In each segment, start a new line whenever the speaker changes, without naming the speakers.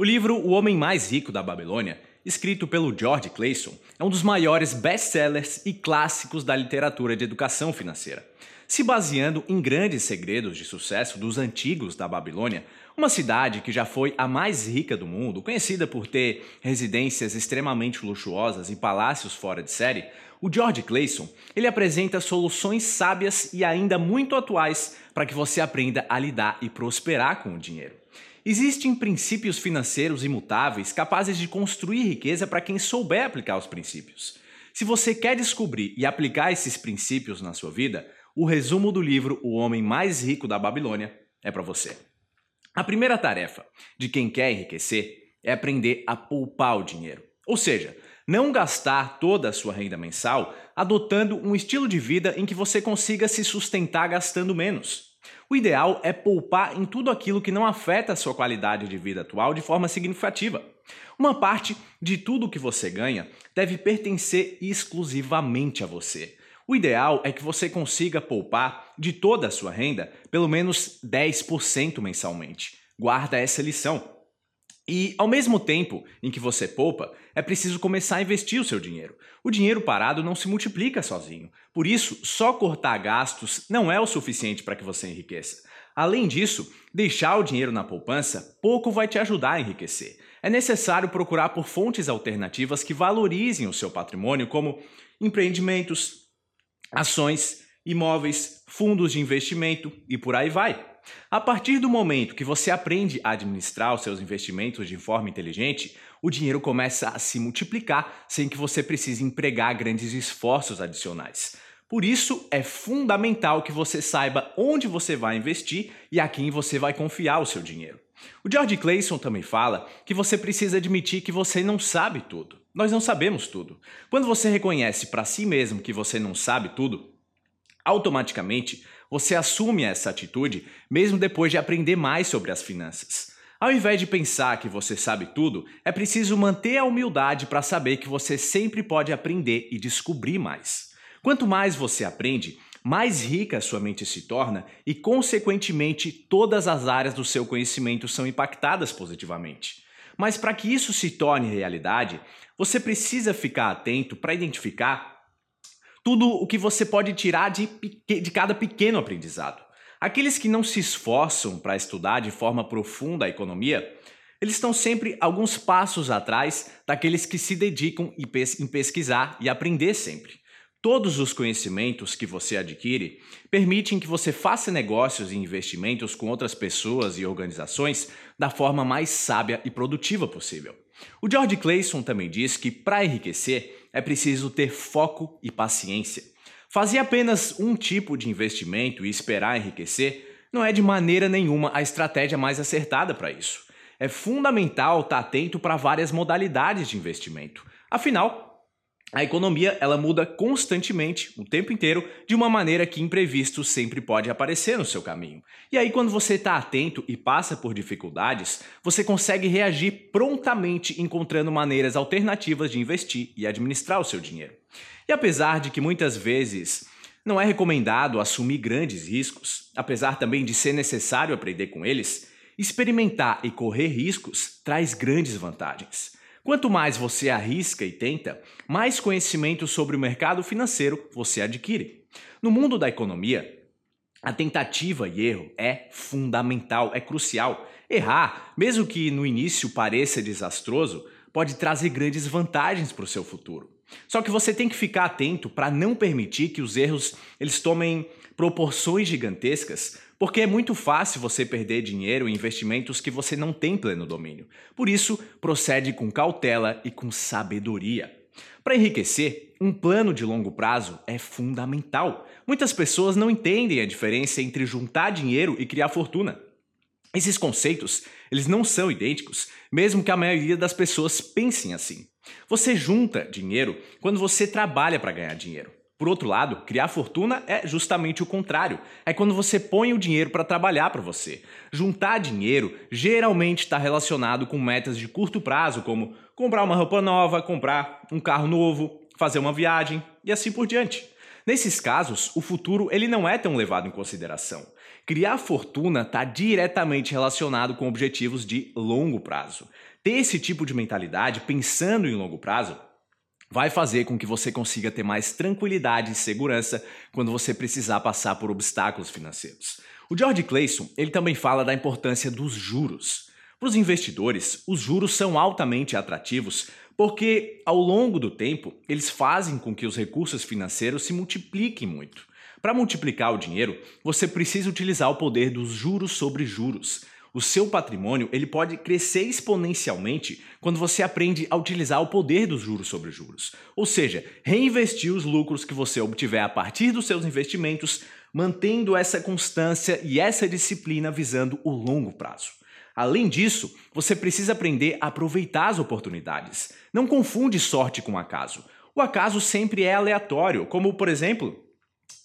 O livro O Homem Mais Rico da Babilônia, escrito pelo George Clayson, é um dos maiores best-sellers e clássicos da literatura de educação financeira. Se baseando em grandes segredos de sucesso dos antigos da Babilônia, uma cidade que já foi a mais rica do mundo, conhecida por ter residências extremamente luxuosas e palácios fora de série, o George Clayson, ele apresenta soluções sábias e ainda muito atuais para que você aprenda a lidar e prosperar com o dinheiro. Existem princípios financeiros imutáveis capazes de construir riqueza para quem souber aplicar os princípios. Se você quer descobrir e aplicar esses princípios na sua vida, o resumo do livro O Homem Mais Rico da Babilônia é para você. A primeira tarefa de quem quer enriquecer é aprender a poupar o dinheiro. Ou seja, não gastar toda a sua renda mensal adotando um estilo de vida em que você consiga se sustentar gastando menos. O ideal é poupar em tudo aquilo que não afeta a sua qualidade de vida atual de forma significativa. Uma parte de tudo que você ganha deve pertencer exclusivamente a você. O ideal é que você consiga poupar de toda a sua renda pelo menos 10% mensalmente. Guarda essa lição. E ao mesmo tempo em que você poupa, é preciso começar a investir o seu dinheiro. O dinheiro parado não se multiplica sozinho. Por isso, só cortar gastos não é o suficiente para que você enriqueça. Além disso, deixar o dinheiro na poupança pouco vai te ajudar a enriquecer. É necessário procurar por fontes alternativas que valorizem o seu patrimônio, como empreendimentos, ações, imóveis, fundos de investimento e por aí vai. A partir do momento que você aprende a administrar os seus investimentos de forma inteligente, o dinheiro começa a se multiplicar sem que você precise empregar grandes esforços adicionais. Por isso, é fundamental que você saiba onde você vai investir e a quem você vai confiar o seu dinheiro. O George Clayson também fala que você precisa admitir que você não sabe tudo. Nós não sabemos tudo. Quando você reconhece para si mesmo que você não sabe tudo, automaticamente você assume essa atitude mesmo depois de aprender mais sobre as finanças. Ao invés de pensar que você sabe tudo, é preciso manter a humildade para saber que você sempre pode aprender e descobrir mais. Quanto mais você aprende, mais rica sua mente se torna e, consequentemente, todas as áreas do seu conhecimento são impactadas positivamente. Mas para que isso se torne realidade, você precisa ficar atento para identificar tudo o que você pode tirar de, de cada pequeno aprendizado. Aqueles que não se esforçam para estudar de forma profunda a economia, eles estão sempre alguns passos atrás daqueles que se dedicam em pesquisar e aprender sempre. Todos os conhecimentos que você adquire permitem que você faça negócios e investimentos com outras pessoas e organizações da forma mais sábia e produtiva possível. O George Clayson também diz que para enriquecer é preciso ter foco e paciência. Fazer apenas um tipo de investimento e esperar enriquecer não é de maneira nenhuma a estratégia mais acertada para isso. É fundamental estar atento para várias modalidades de investimento. Afinal, a economia ela muda constantemente, o tempo inteiro, de uma maneira que imprevisto sempre pode aparecer no seu caminho. E aí, quando você está atento e passa por dificuldades, você consegue reagir prontamente encontrando maneiras alternativas de investir e administrar o seu dinheiro. E apesar de que muitas vezes não é recomendado assumir grandes riscos, apesar também de ser necessário aprender com eles, experimentar e correr riscos traz grandes vantagens. Quanto mais você arrisca e tenta, mais conhecimento sobre o mercado financeiro você adquire. No mundo da economia, a tentativa e erro é fundamental, é crucial. Errar, mesmo que no início pareça desastroso, pode trazer grandes vantagens para o seu futuro. Só que você tem que ficar atento para não permitir que os erros eles tomem proporções gigantescas, porque é muito fácil você perder dinheiro em investimentos que você não tem pleno domínio. Por isso, procede com cautela e com sabedoria. Para enriquecer, um plano de longo prazo é fundamental. Muitas pessoas não entendem a diferença entre juntar dinheiro e criar fortuna. Esses conceitos, eles não são idênticos, mesmo que a maioria das pessoas pensem assim. Você junta dinheiro quando você trabalha para ganhar dinheiro. Por outro lado, criar fortuna é justamente o contrário. É quando você põe o dinheiro para trabalhar para você. Juntar dinheiro geralmente está relacionado com metas de curto prazo, como comprar uma roupa nova, comprar um carro novo, fazer uma viagem e assim por diante. Nesses casos, o futuro ele não é tão levado em consideração. criar fortuna está diretamente relacionado com objetivos de longo prazo. Ter esse tipo de mentalidade, pensando em longo prazo, vai fazer com que você consiga ter mais tranquilidade e segurança quando você precisar passar por obstáculos financeiros. O George Clayson, ele também fala da importância dos juros. Para os investidores, os juros são altamente atrativos porque, ao longo do tempo, eles fazem com que os recursos financeiros se multipliquem muito. Para multiplicar o dinheiro, você precisa utilizar o poder dos juros sobre juros. O seu patrimônio ele pode crescer exponencialmente quando você aprende a utilizar o poder dos juros sobre juros. Ou seja, reinvestir os lucros que você obtiver a partir dos seus investimentos, mantendo essa constância e essa disciplina visando o longo prazo. Além disso, você precisa aprender a aproveitar as oportunidades. Não confunde sorte com acaso. O acaso sempre é aleatório, como por exemplo,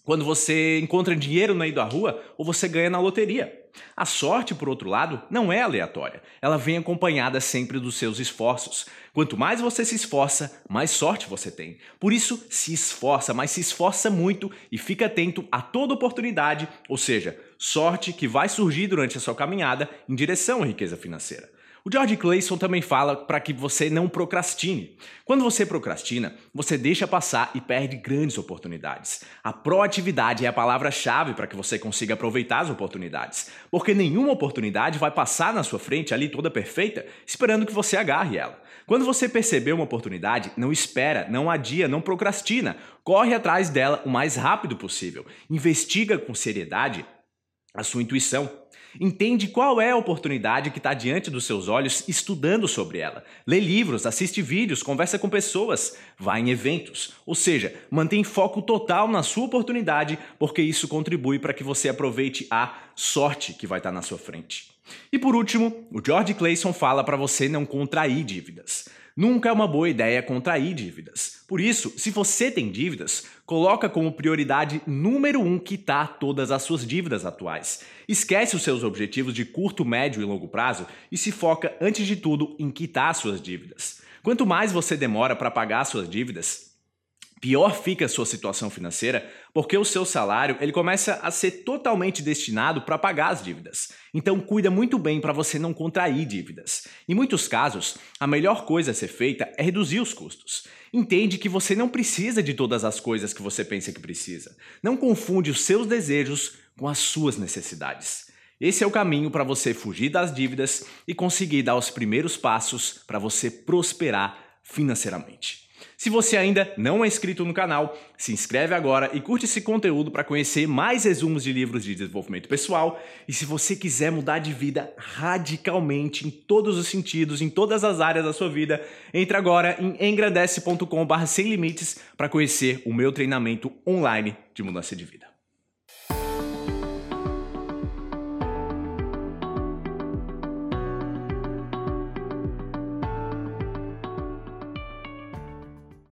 quando você encontra dinheiro no meio da rua ou você ganha na loteria. A sorte, por outro lado, não é aleatória. Ela vem acompanhada sempre dos seus esforços. Quanto mais você se esforça, mais sorte você tem. Por isso, se esforça, mas se esforça muito e fica atento a toda oportunidade, ou seja, sorte que vai surgir durante a sua caminhada em direção à riqueza financeira. O George Clayson também fala para que você não procrastine. Quando você procrastina, você deixa passar e perde grandes oportunidades. A proatividade é a palavra-chave para que você consiga aproveitar as oportunidades, porque nenhuma oportunidade vai passar na sua frente ali toda perfeita, esperando que você agarre ela. Quando você perceber uma oportunidade, não espera, não adia, não procrastina. Corre atrás dela o mais rápido possível. Investiga com seriedade a sua intuição. Entende qual é a oportunidade que está diante dos seus olhos, estudando sobre ela. Lê livros, assiste vídeos, conversa com pessoas, vai em eventos. Ou seja, mantém foco total na sua oportunidade, porque isso contribui para que você aproveite a sorte que vai estar tá na sua frente. E por último, o George Clayson fala para você não contrair dívidas. Nunca é uma boa ideia contrair dívidas. Por isso, se você tem dívidas, coloca como prioridade número um quitar todas as suas dívidas atuais. Esquece os seus objetivos de curto, médio e longo prazo e se foca, antes de tudo, em quitar suas dívidas. Quanto mais você demora para pagar suas dívidas, pior fica a sua situação financeira, porque o seu salário ele começa a ser totalmente destinado para pagar as dívidas. Então cuida muito bem para você não contrair dívidas. Em muitos casos, a melhor coisa a ser feita é reduzir os custos. Entende que você não precisa de todas as coisas que você pensa que precisa. Não confunde os seus desejos com as suas necessidades. Esse é o caminho para você fugir das dívidas e conseguir dar os primeiros passos para você prosperar financeiramente. Se você ainda não é inscrito no canal, se inscreve agora e curte esse conteúdo para conhecer mais resumos de livros de desenvolvimento pessoal. E se você quiser mudar de vida radicalmente em todos os sentidos, em todas as áreas da sua vida, entre agora em engrandece.com/sem limites para conhecer o meu treinamento online de mudança de vida.